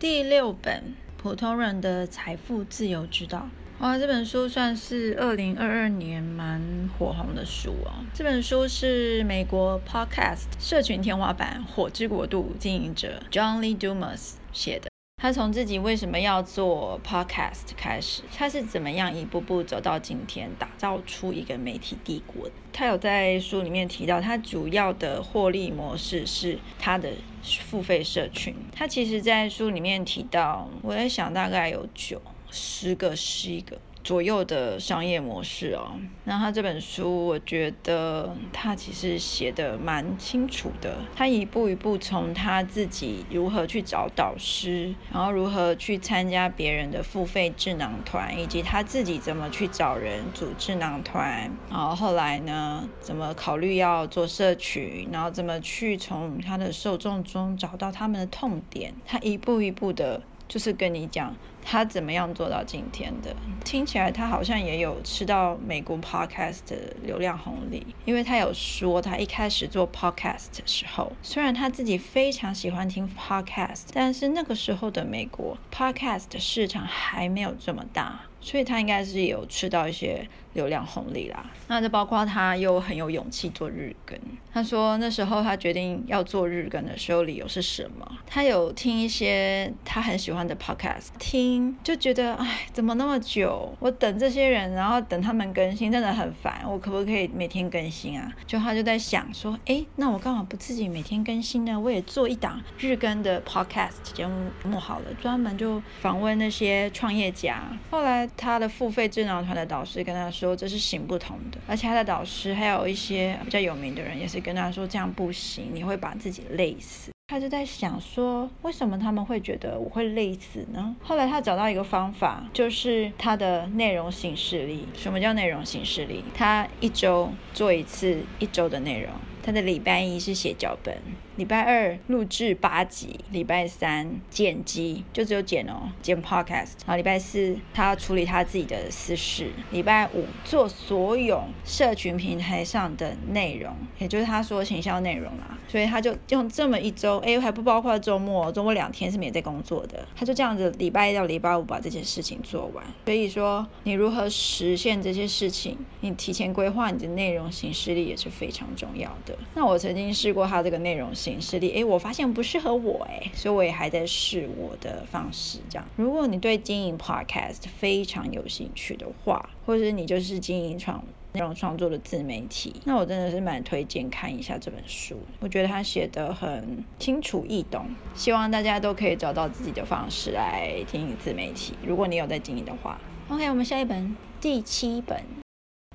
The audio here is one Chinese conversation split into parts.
第六本《普通人的财富自由之道》。哇，这本书算是二零二二年蛮火红的书哦。这本书是美国 Podcast 社群天花板火之国度经营者 John Lee Dumas 写的。他从自己为什么要做 podcast 开始，他是怎么样一步步走到今天，打造出一个媒体帝国。他有在书里面提到，他主要的获利模式是他的付费社群。他其实，在书里面提到，我在想大概有九十个、十一个。左右的商业模式哦，那他这本书，我觉得他其实写的蛮清楚的。他一步一步从他自己如何去找导师，然后如何去参加别人的付费智囊团，以及他自己怎么去找人组智囊团，然后后来呢，怎么考虑要做社群，然后怎么去从他的受众中找到他们的痛点，他一步一步的。就是跟你讲他怎么样做到今天的，听起来他好像也有吃到美国 podcast 的流量红利，因为他有说他一开始做 podcast 的时候，虽然他自己非常喜欢听 podcast，但是那个时候的美国 podcast 的市场还没有这么大。所以他应该是有吃到一些流量红利啦。那就包括他又很有勇气做日更。他说那时候他决定要做日更的时候，理由是什么？他有听一些他很喜欢的 podcast，听就觉得哎，怎么那么久？我等这些人，然后等他们更新，真的很烦。我可不可以每天更新啊？就他就在想说，哎，那我干嘛不自己每天更新呢？我也做一档日更的 podcast 节目好了，专门就访问那些创业家。后来。他的付费智囊团的导师跟他说这是行不通的，而且他的导师还有一些比较有名的人也是跟他说这样不行，你会把自己累死。他就在想说，为什么他们会觉得我会累死呢？后来他找到一个方法，就是他的内容形式力。什么叫内容形式力？他一周做一次一周的内容。他的礼拜一是写脚本，礼拜二录制八集，礼拜三剪辑，就只有剪哦，剪 podcast。然后礼拜四他要处理他自己的私事，礼拜五做所有社群平台上的内容，也就是他说行销内容啦。所以他就用这么一周，哎，还不包括周末，周末两天是没在工作的。他就这样子礼拜一到礼拜五把这件事情做完。所以说，你如何实现这些事情，你提前规划你的内容形式力也是非常重要的。那我曾经试过他这个内容形式力，诶，我发现不适合我，诶，所以我也还在试我的方式。这样，如果你对经营 podcast 非常有兴趣的话，或者你就是经营创内容创作的自媒体，那我真的是蛮推荐看一下这本书。我觉得他写的很清楚易懂，希望大家都可以找到自己的方式来经营自媒体。如果你有在经营的话，OK，我们下一本第七本。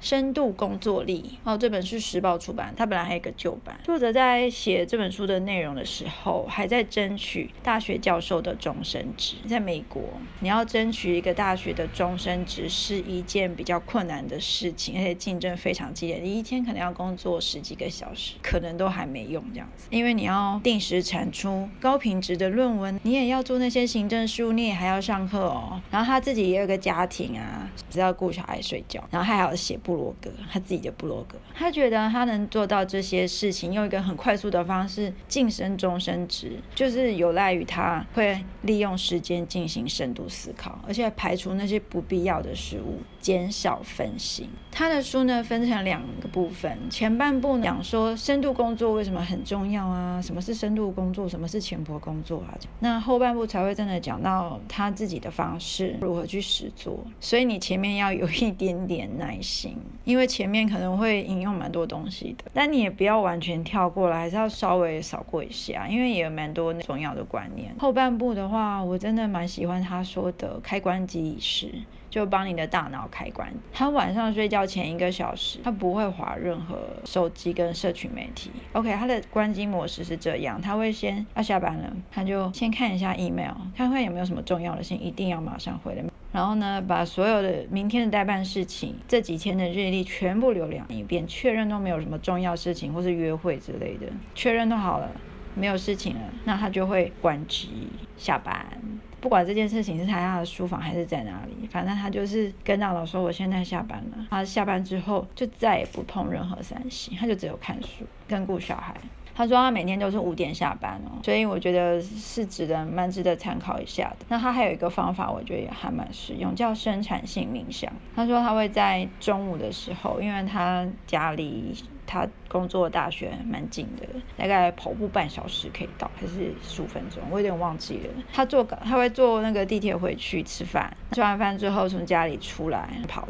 深度工作力哦，这本是时报出版，它本来还有一个旧版。作者在写这本书的内容的时候，还在争取大学教授的终身职。在美国，你要争取一个大学的终身职是一件比较困难的事情，而且竞争非常激烈。你一天可能要工作十几个小时，可能都还没用这样子，因为你要定时产出高品质的论文，你也要做那些行政事务，你也还要上课哦。然后他自己也有个家庭啊，只要顾小孩睡觉，然后还要写 布罗格，他自己的布罗格，他觉得他能做到这些事情，用一个很快速的方式晋升终身职，就是有赖于他会利用时间进行深度思考，而且排除那些不必要的事物，减少分心。他的书呢分成两个部分，前半部讲说深度工作为什么很重要啊，什么是深度工作，什么是前坡工作啊，那后半部才会真的讲到他自己的方式如何去实做。所以你前面要有一点点耐心。因为前面可能会引用蛮多东西的，但你也不要完全跳过来，还是要稍微扫过一下，因为也有蛮多重要的观念。后半部的话，我真的蛮喜欢他说的开关机仪式，就帮你的大脑开关。他晚上睡觉前一个小时，他不会划任何手机跟社群媒体。OK，他的关机模式是这样，他会先要下班了，他就先看一下 email，看看有没有什么重要的信，一定要马上回来。然后呢，把所有的明天的代办事情、这几天的日历全部浏览一遍，确认都没有什么重要事情或是约会之类的，确认都好了，没有事情了，那他就会关机下班。不管这件事情是在他的书房还是在哪里，反正他就是跟大佬说我现在下班了。他下班之后就再也不碰任何三星，他就只有看书跟顾小孩。他说他每天都是五点下班哦，所以我觉得是值得蛮值得参考一下的。那他还有一个方法，我觉得也还蛮实用，叫生产性冥想。他说他会在中午的时候，因为他家里。他工作大学蛮近的，大概跑步半小时可以到，还是十五分钟，我有点忘记了。他坐他会坐那个地铁回去吃饭，吃完饭之后从家里出来跑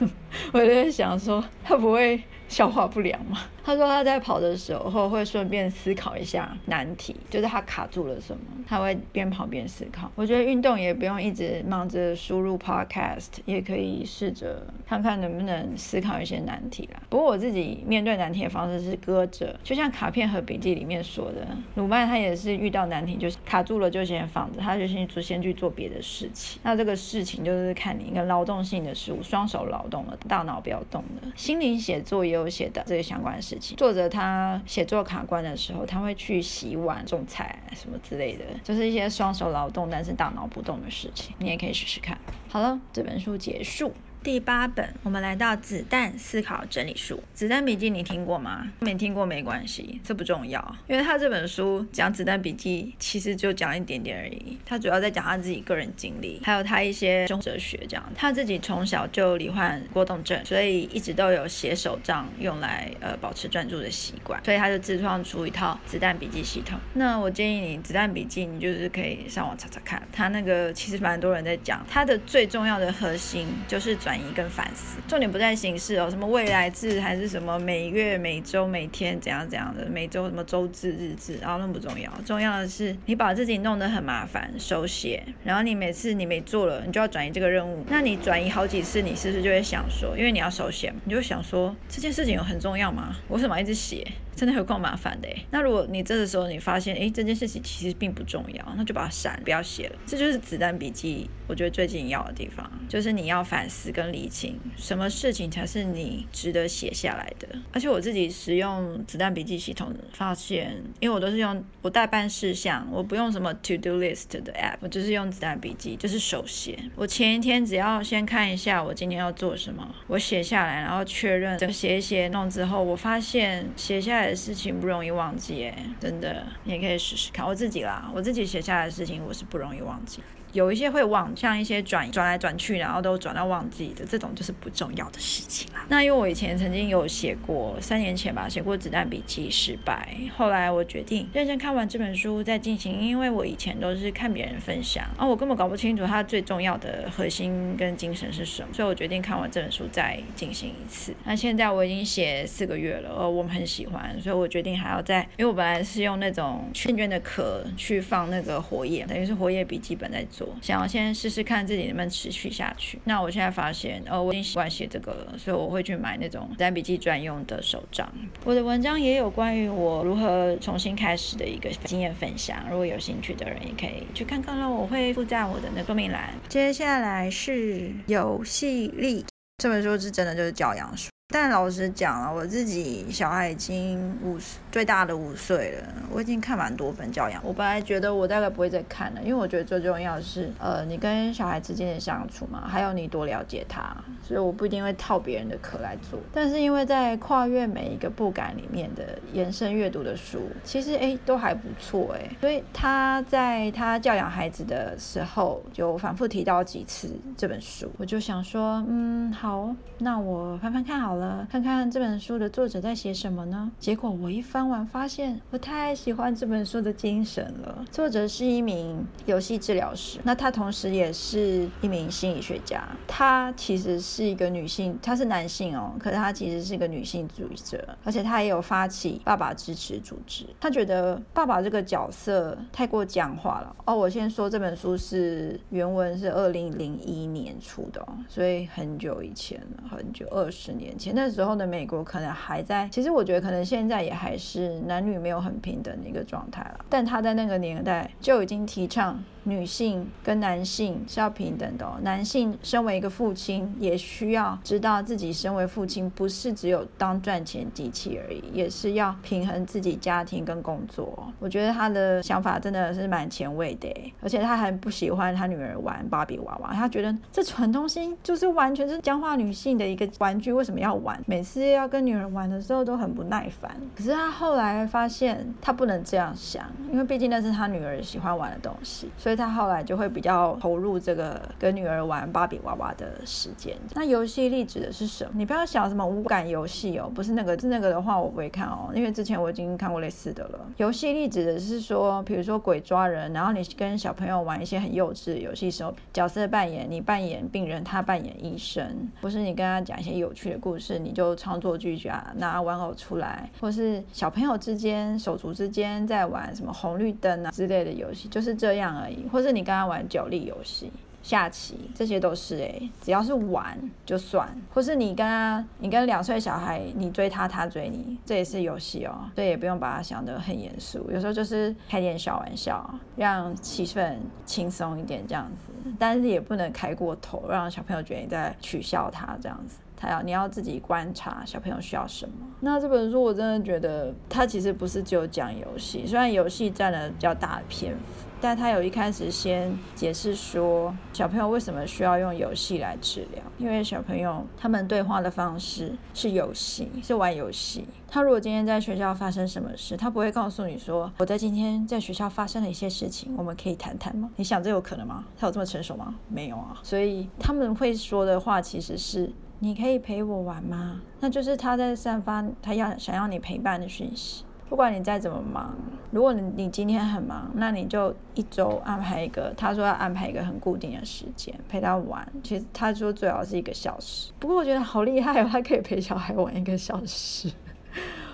的。我就在想说，他不会。消化不良吗？他说他在跑的时候会顺便思考一下难题，就是他卡住了什么，他会边跑边思考。我觉得运动也不用一直忙着输入 podcast，也可以试着看看能不能思考一些难题啦。不过我自己面对难题的方式是搁着，就像卡片和笔记里面说的，鲁曼他也是遇到难题就是卡住了就先放着，他就先做先去做别的事情。那这个事情就是看你一个劳动性的事物，双手劳动了，大脑不要动的。心灵写作也有。写的这些相关的事情，作者他写作卡关的时候，他会去洗碗、种菜什么之类的，就是一些双手劳动但是大脑不动的事情，你也可以试试看。好了，这本书结束。第八本，我们来到《子弹思考整理术》。子弹笔记你听过吗？没听过没关系，这不重要，因为他这本书讲子弹笔记，其实就讲一点点而已。他主要在讲他自己个人经历，还有他一些中哲学这样。他自己从小就罹患过动症，所以一直都有写手账用来呃保持专注的习惯，所以他就自创出一套子弹笔记系统。那我建议你子弹笔记，你就是可以上网查查看，他那个其实蛮多人在讲，他的最重要的核心就是转。转移跟反思，重点不在形式哦，什么未来制还是什么每月、每周、每天怎样怎样的，每周什么周制、日制，然后那不重要，重要的是你把自己弄得很麻烦，手写，然后你每次你没做了，你就要转移这个任务，那你转移好几次，你是不是就会想说，因为你要手写，你就想说这件事情有很重要吗？为什么一直写？真的有够麻烦的。那如果你这个时候你发现，哎，这件事情其实并不重要，那就把它删，不要写了。这就是子弹笔记，我觉得最紧要的地方，就是你要反思跟理清，什么事情才是你值得写下来的。而且我自己使用子弹笔记系统，发现，因为我都是用我代办事项，我不用什么 to do list 的 app，我就是用子弹笔记，就是手写。我前一天只要先看一下我今天要做什么，我写下来，然后确认，写一写弄之后，我发现写下来。事情不容易忘记，哎，真的，你也可以试试看。我自己啦，我自己写下来的事情，我是不容易忘记。有一些会忘，像一些转转来转去，然后都转到忘记的，这种就是不重要的事情啦。那因为我以前曾经有写过，三年前吧，写过子弹笔记失败。后来我决定认真看完这本书再进行，因为我以前都是看别人分享，啊，我根本搞不清楚它最重要的核心跟精神是什么，所以我决定看完这本书再进行一次。那现在我已经写四个月了，呃，我们很喜欢，所以我决定还要再，因为我本来是用那种圈圈的壳去放那个活页，等于是活页笔记本在做。想要先试试看自己能不能持续下去。那我现在发现，呃，我已经习惯写这个了，所以我会去买那种单笔记专用的手账。我的文章也有关于我如何重新开始的一个经验分享，如果有兴趣的人也可以去看看喽。我会附在我的那个说明栏。接下来是游戏力这本书是真的就是教养书。但老实讲了，我自己小孩已经五最大的五岁了，我已经看蛮多本教养。我本来觉得我大概不会再看了，因为我觉得最重要的是，呃，你跟小孩之间的相处嘛，还有你多了解他，所以我不一定会套别人的壳来做。但是因为在跨越每一个不敢里面的延伸阅读的书，其实哎都还不错哎，所以他在他教养孩子的时候，就反复提到几次这本书，我就想说，嗯，好，那我翻翻看好了。看看这本书的作者在写什么呢？结果我一翻完，发现我太喜欢这本书的精神了。作者是一名游戏治疗师，那他同时也是一名心理学家。他其实是一个女性，他是男性哦，可是他其实是一个女性主义者，而且他也有发起爸爸支持组织。他觉得爸爸这个角色太过僵化了哦。我先说这本书是原文是二零零一年出的，所以很久以前了，很久二十年前。那时候的美国可能还在，其实我觉得可能现在也还是男女没有很平等的一个状态了。但他在那个年代就已经提倡。女性跟男性是要平等的。男性身为一个父亲，也需要知道自己身为父亲不是只有当赚钱机器而已，也是要平衡自己家庭跟工作。我觉得他的想法真的是蛮前卫的，而且他还不喜欢他女儿玩芭比娃娃，他觉得这蠢东西就是完全是僵化女性的一个玩具，为什么要玩，每次要跟女儿玩的时候都很不耐烦。可是他后来发现他不能这样想，因为毕竟那是他女儿喜欢玩的东西，所以他后来就会比较投入这个跟女儿玩芭比娃娃的时间。那游戏力指的是什么？你不要想什么无感游戏哦，不是那个，是那个的话我不会看哦，因为之前我已经看过类似的了。游戏力指的是说，比如说鬼抓人，然后你跟小朋友玩一些很幼稚的游戏时候，角色扮演，你扮演病人，他扮演医生，不是你跟他讲一些有趣的故事，是你就创作剧啊，拿玩偶出来，或是小朋友之间手足之间在玩什么红绿灯啊之类的游戏，就是这样而已，或是你跟他玩角力游戏。下棋，这些都是诶，只要是玩就算，或是你跟他，你跟两岁小孩，你追他，他追你，这也是游戏哦，所以也不用把它想得很严肃，有时候就是开点小玩笑，让气氛轻松一点这样子，但是也不能开过头，让小朋友觉得你在取笑他这样子，他要你要自己观察小朋友需要什么。那这本书我真的觉得，它其实不是只有讲游戏，虽然游戏占了比较大的篇幅。但他有一开始先解释说，小朋友为什么需要用游戏来治疗？因为小朋友他们对话的方式是游戏，是玩游戏。他如果今天在学校发生什么事，他不会告诉你说，我在今天在学校发生了一些事情，我们可以谈谈吗？你想这有可能吗？他有这么成熟吗？没有啊。所以他们会说的话其实是，你可以陪我玩吗？那就是他在散发他要想要你陪伴的讯息。不管你再怎么忙，如果你你今天很忙，那你就一周安排一个。他说要安排一个很固定的时间陪他玩。其实他说最好是一个小时。不过我觉得好厉害哦，他可以陪小孩玩一个小时。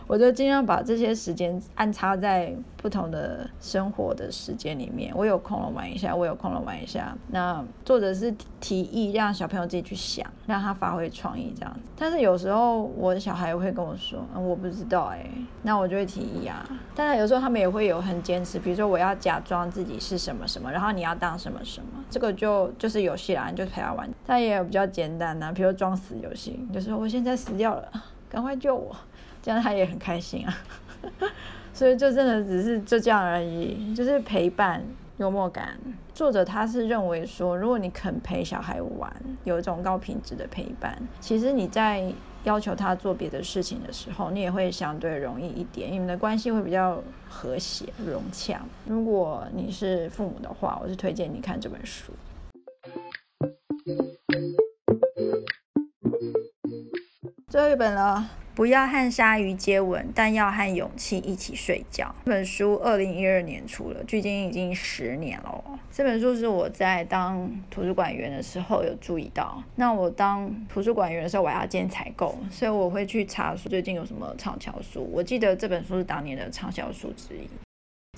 我就尽量把这些时间安插在不同的生活的时间里面。我有空了玩一下，我有空了玩一下。那作者是提议让小朋友自己去想，让他发挥创意这样子。但是有时候我的小孩会跟我说：“嗯我不知道哎。”那我就会提议啊。但是有时候他们也会有很坚持，比如说我要假装自己是什么什么，然后你要当什么什么，这个就就是游戏啦，你就陪他玩。但也有比较简单的，比如装死游戏，就说我现在死掉了，赶快救我。这样他也很开心啊，所以就真的只是就这样而已，就是陪伴、幽默感。作者他是认为说，如果你肯陪小孩玩，有一种高品质的陪伴，其实你在要求他做别的事情的时候，你也会相对容易一点，你们的关系会比较和谐融洽。如果你是父母的话，我是推荐你看这本书。最后一本了。不要和鲨鱼接吻，但要和勇气一起睡觉。这本书二零一二年出了，距今已经十年了。这本书是我在当图书馆员的时候有注意到。那我当图书馆员的时候，我要兼采购，所以我会去查书，最近有什么畅销书。我记得这本书是当年的畅销书之一。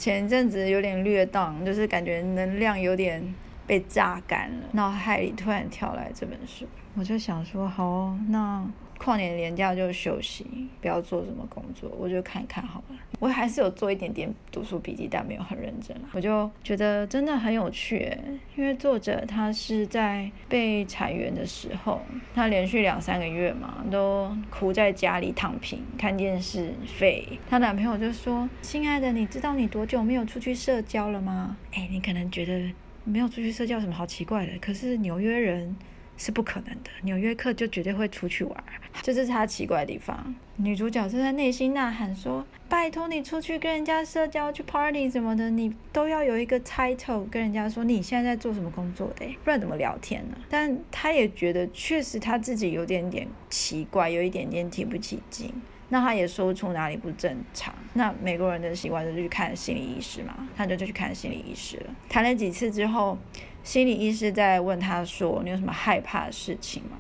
前阵子有点略荡，就是感觉能量有点被榨干了，脑海里突然跳来这本书，我就想说，好，那。跨年连假就休息，不要做什么工作，我就看看好了。我还是有做一点点读书笔记，但没有很认真。我就觉得真的很有趣，因为作者他是在被裁员的时候，他连续两三个月嘛，都哭在家里躺平看电视废。她男朋友就说：“亲爱的，你知道你多久没有出去社交了吗？”哎，你可能觉得没有出去社交什么好奇怪的，可是纽约人。是不可能的，纽约客就绝对会出去玩，这是他奇怪的地方。女主角正在内心呐喊说：“拜托你出去跟人家社交，去 party 什么的，你都要有一个 title，跟人家说你现在在做什么工作的，不然怎么聊天呢？”但她也觉得确实她自己有点点奇怪，有一点点提不起劲。那他也说不出哪里不正常。那美国人的习惯就是去看心理医师嘛，他就就去看心理医师了。谈了几次之后，心理医师在问他说：“你有什么害怕的事情吗？”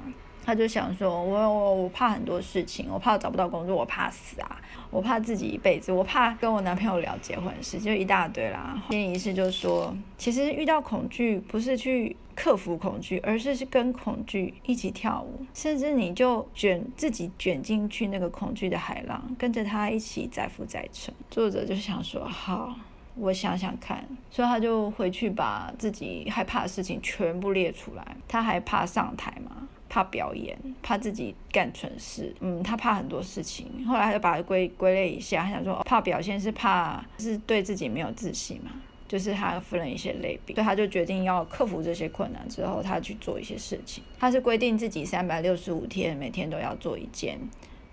他就想说：“我我我怕很多事情，我怕找不到工作，我怕死啊，我怕自己一辈子，我怕跟我男朋友聊结婚事，就一大堆啦。”心理医师就说：“其实遇到恐惧，不是去。”克服恐惧，而是是跟恐惧一起跳舞，甚至你就卷自己卷进去那个恐惧的海浪，跟着他一起载浮载沉。作者就想说，好，我想想看，所以他就回去把自己害怕的事情全部列出来。他还怕上台嘛？怕表演？怕自己干蠢事？嗯，他怕很多事情。后来他就把它归归类一下，他想说，怕表现是怕是对自己没有自信嘛？就是他分了一些类别，所以他就决定要克服这些困难之后，他去做一些事情。他是规定自己三百六十五天每天都要做一件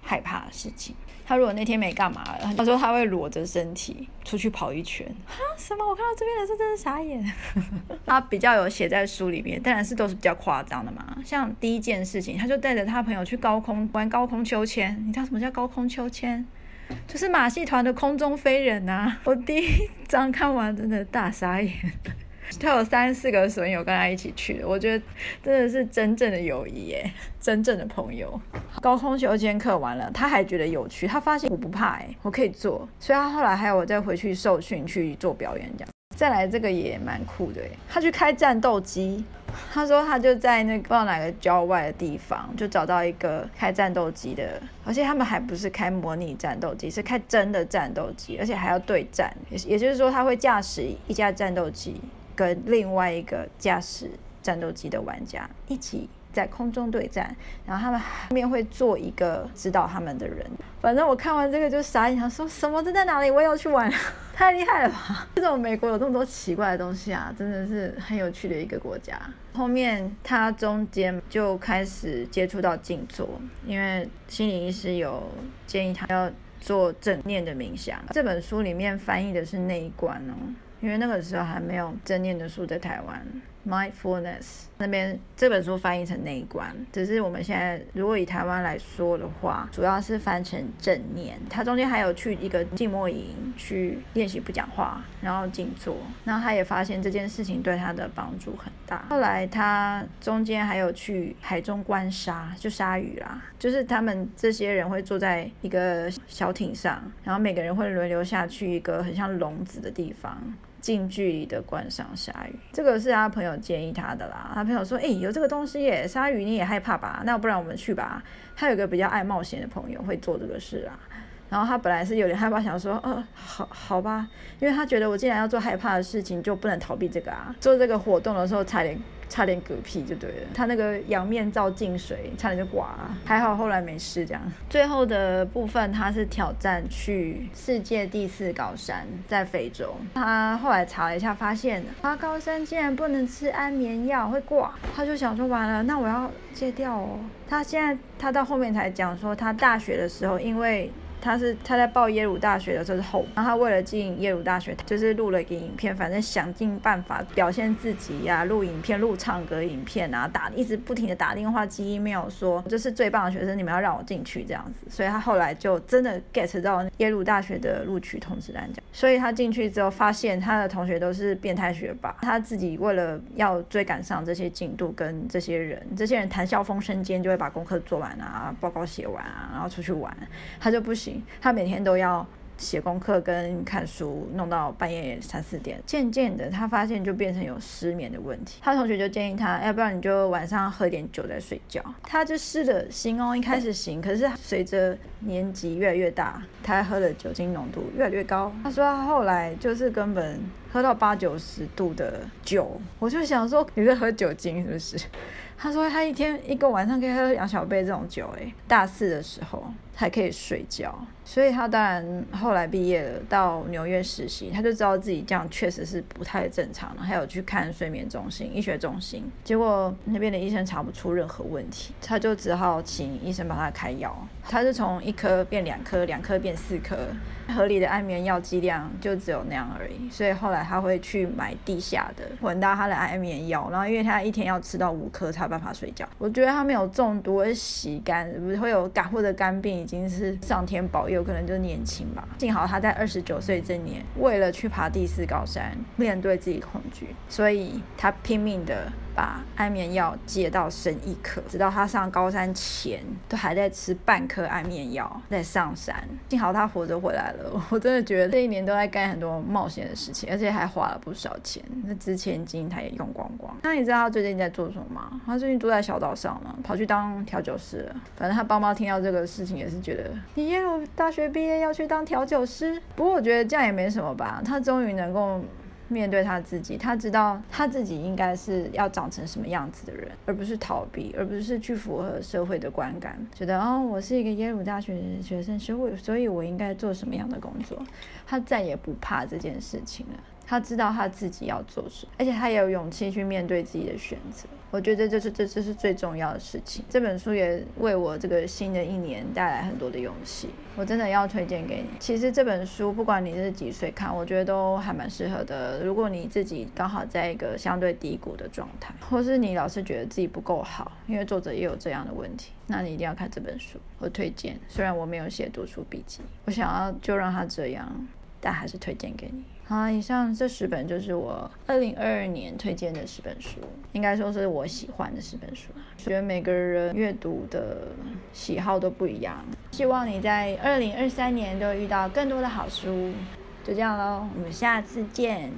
害怕的事情。他如果那天没干嘛了，他说他会裸着身体出去跑一圈。哈？什么？我看到这边的时候真是傻眼。他比较有写在书里面，当然是都是比较夸张的嘛。像第一件事情，他就带着他朋友去高空玩高空秋千。你知道什么叫高空秋千？就是马戏团的空中飞人呐！我第一章看完真的大傻眼。他有三四个损友跟他一起去的，我觉得真的是真正的友谊耶，真正的朋友。高空秋千课完了，他还觉得有趣，他发现我不怕哎，我可以做，所以他后来还有我再回去受训去做表演这样。再来这个也蛮酷的哎，他去开战斗机，他说他就在那个不知道哪个郊外的地方就找到一个开战斗机的，而且他们还不是开模拟战斗机，是开真的战斗机，而且还要对战，也也就是说他会驾驶一架战斗机。跟另外一个驾驶战斗机的玩家一起在空中对战，然后他们后面会做一个指导他们的人。反正我看完这个就傻眼，说什么这在哪里？我也要去玩，太厉害了吧！这种美国有这么多奇怪的东西啊，真的是很有趣的一个国家。后面他中间就开始接触到静坐，因为心理医师有建议他要做正念的冥想。这本书里面翻译的是那一关哦。因为那个时候还没有正念的书在台湾。Mindfulness 那边这本书翻译成内观，只是我们现在如果以台湾来说的话，主要是翻成正念。他中间还有去一个静默营去练习不讲话，然后静坐。那他也发现这件事情对他的帮助很大。后来他中间还有去海中观鲨，就鲨鱼啦，就是他们这些人会坐在一个小艇上，然后每个人会轮流下去一个很像笼子的地方。近距离的观赏鲨鱼，这个是他朋友建议他的啦。他朋友说：“哎，有这个东西耶，鲨鱼你也害怕吧？那不然我们去吧。”他有个比较爱冒险的朋友会做这个事啊。然后他本来是有点害怕，想说：“呃，好好吧。”因为他觉得我既然要做害怕的事情，就不能逃避这个啊。做这个活动的时候，差点。差点嗝屁就对了，他那个仰面照进水，差点就挂了，还好后来没事。这样，最后的部分他是挑战去世界第四高山，在非洲。他后来查了一下，发现爬高山竟然不能吃安眠药，会挂。他就想说完了，那我要戒掉哦。他现在他到后面才讲说，他大学的时候因为。他是他在报耶鲁大学的时候是后，然后他为了进耶鲁大学，就是录了一个影片，反正想尽办法表现自己呀，录影片、录唱歌影片啊，打一直不停的打电话、寄 email 说这是最棒的学生，你们要让我进去这样子。所以他后来就真的 get 到耶鲁大学的录取通知单讲。所以他进去之后，发现他的同学都是变态学霸，他自己为了要追赶上这些进度，跟这些人，这些人谈笑风生间就会把功课做完啊，报告写完啊，然后出去玩，他就不行。他每天都要写功课跟看书，弄到半夜三四点。渐渐的，他发现就变成有失眠的问题。他同学就建议他，要不然你就晚上喝点酒再睡觉。他就试着行哦，一开始行，可是随着年纪越来越大，他喝的酒精浓度越来越高。他说他后来就是根本喝到八九十度的酒，我就想说你在喝酒精是不是？他说他一天一个晚上可以喝两小杯这种酒，诶，大四的时候还可以睡觉，所以他当然后来毕业了，到纽约实习，他就知道自己这样确实是不太正常了，还有去看睡眠中心、医学中心，结果那边的医生查不出任何问题，他就只好请医生帮他开药，他是从一颗变两颗，两颗变四颗。合理的安眠药剂量就只有那样而已，所以后来他会去买地下的混搭他的安眠药，然后因为他一天要吃到五颗才有办法睡觉。我觉得他没有中毒，会洗肝，不会有肝或者肝病，已经是上天保佑，有可能就年轻吧。幸好他在二十九岁这年，为了去爬第四高山，面对自己恐惧，所以他拼命的。把安眠药戒到剩一颗，直到他上高三前都还在吃半颗安眠药在上山。幸好他活着回来了，我真的觉得这一年都在干很多冒险的事情，而且还花了不少钱。那之前金他也用光光。那你知道他最近在做什么吗？他最近住在小岛上嘛，跑去当调酒师了。反正他爸妈听到这个事情也是觉得，你耶鲁大学毕业要去当调酒师。不过我觉得这样也没什么吧，他终于能够。面对他自己，他知道他自己应该是要长成什么样子的人，而不是逃避，而不是去符合社会的观感，觉得哦，我是一个耶鲁大学的学生，所以我所以我应该做什么样的工作。他再也不怕这件事情了。他知道他自己要做什么，而且他也有勇气去面对自己的选择。我觉得这是这这是最重要的事情。这本书也为我这个新的一年带来很多的勇气，我真的要推荐给你。其实这本书不管你是几岁看，我觉得都还蛮适合的。如果你自己刚好在一个相对低谷的状态，或是你老是觉得自己不够好，因为作者也有这样的问题，那你一定要看这本书。我推荐，虽然我没有写读书笔记，我想要就让他这样，但还是推荐给你。好，以上这十本就是我二零二二年推荐的十本书，应该说是我喜欢的十本书。觉得每个人阅读的喜好都不一样，希望你在二零二三年都遇到更多的好书。就这样喽，我们下次见。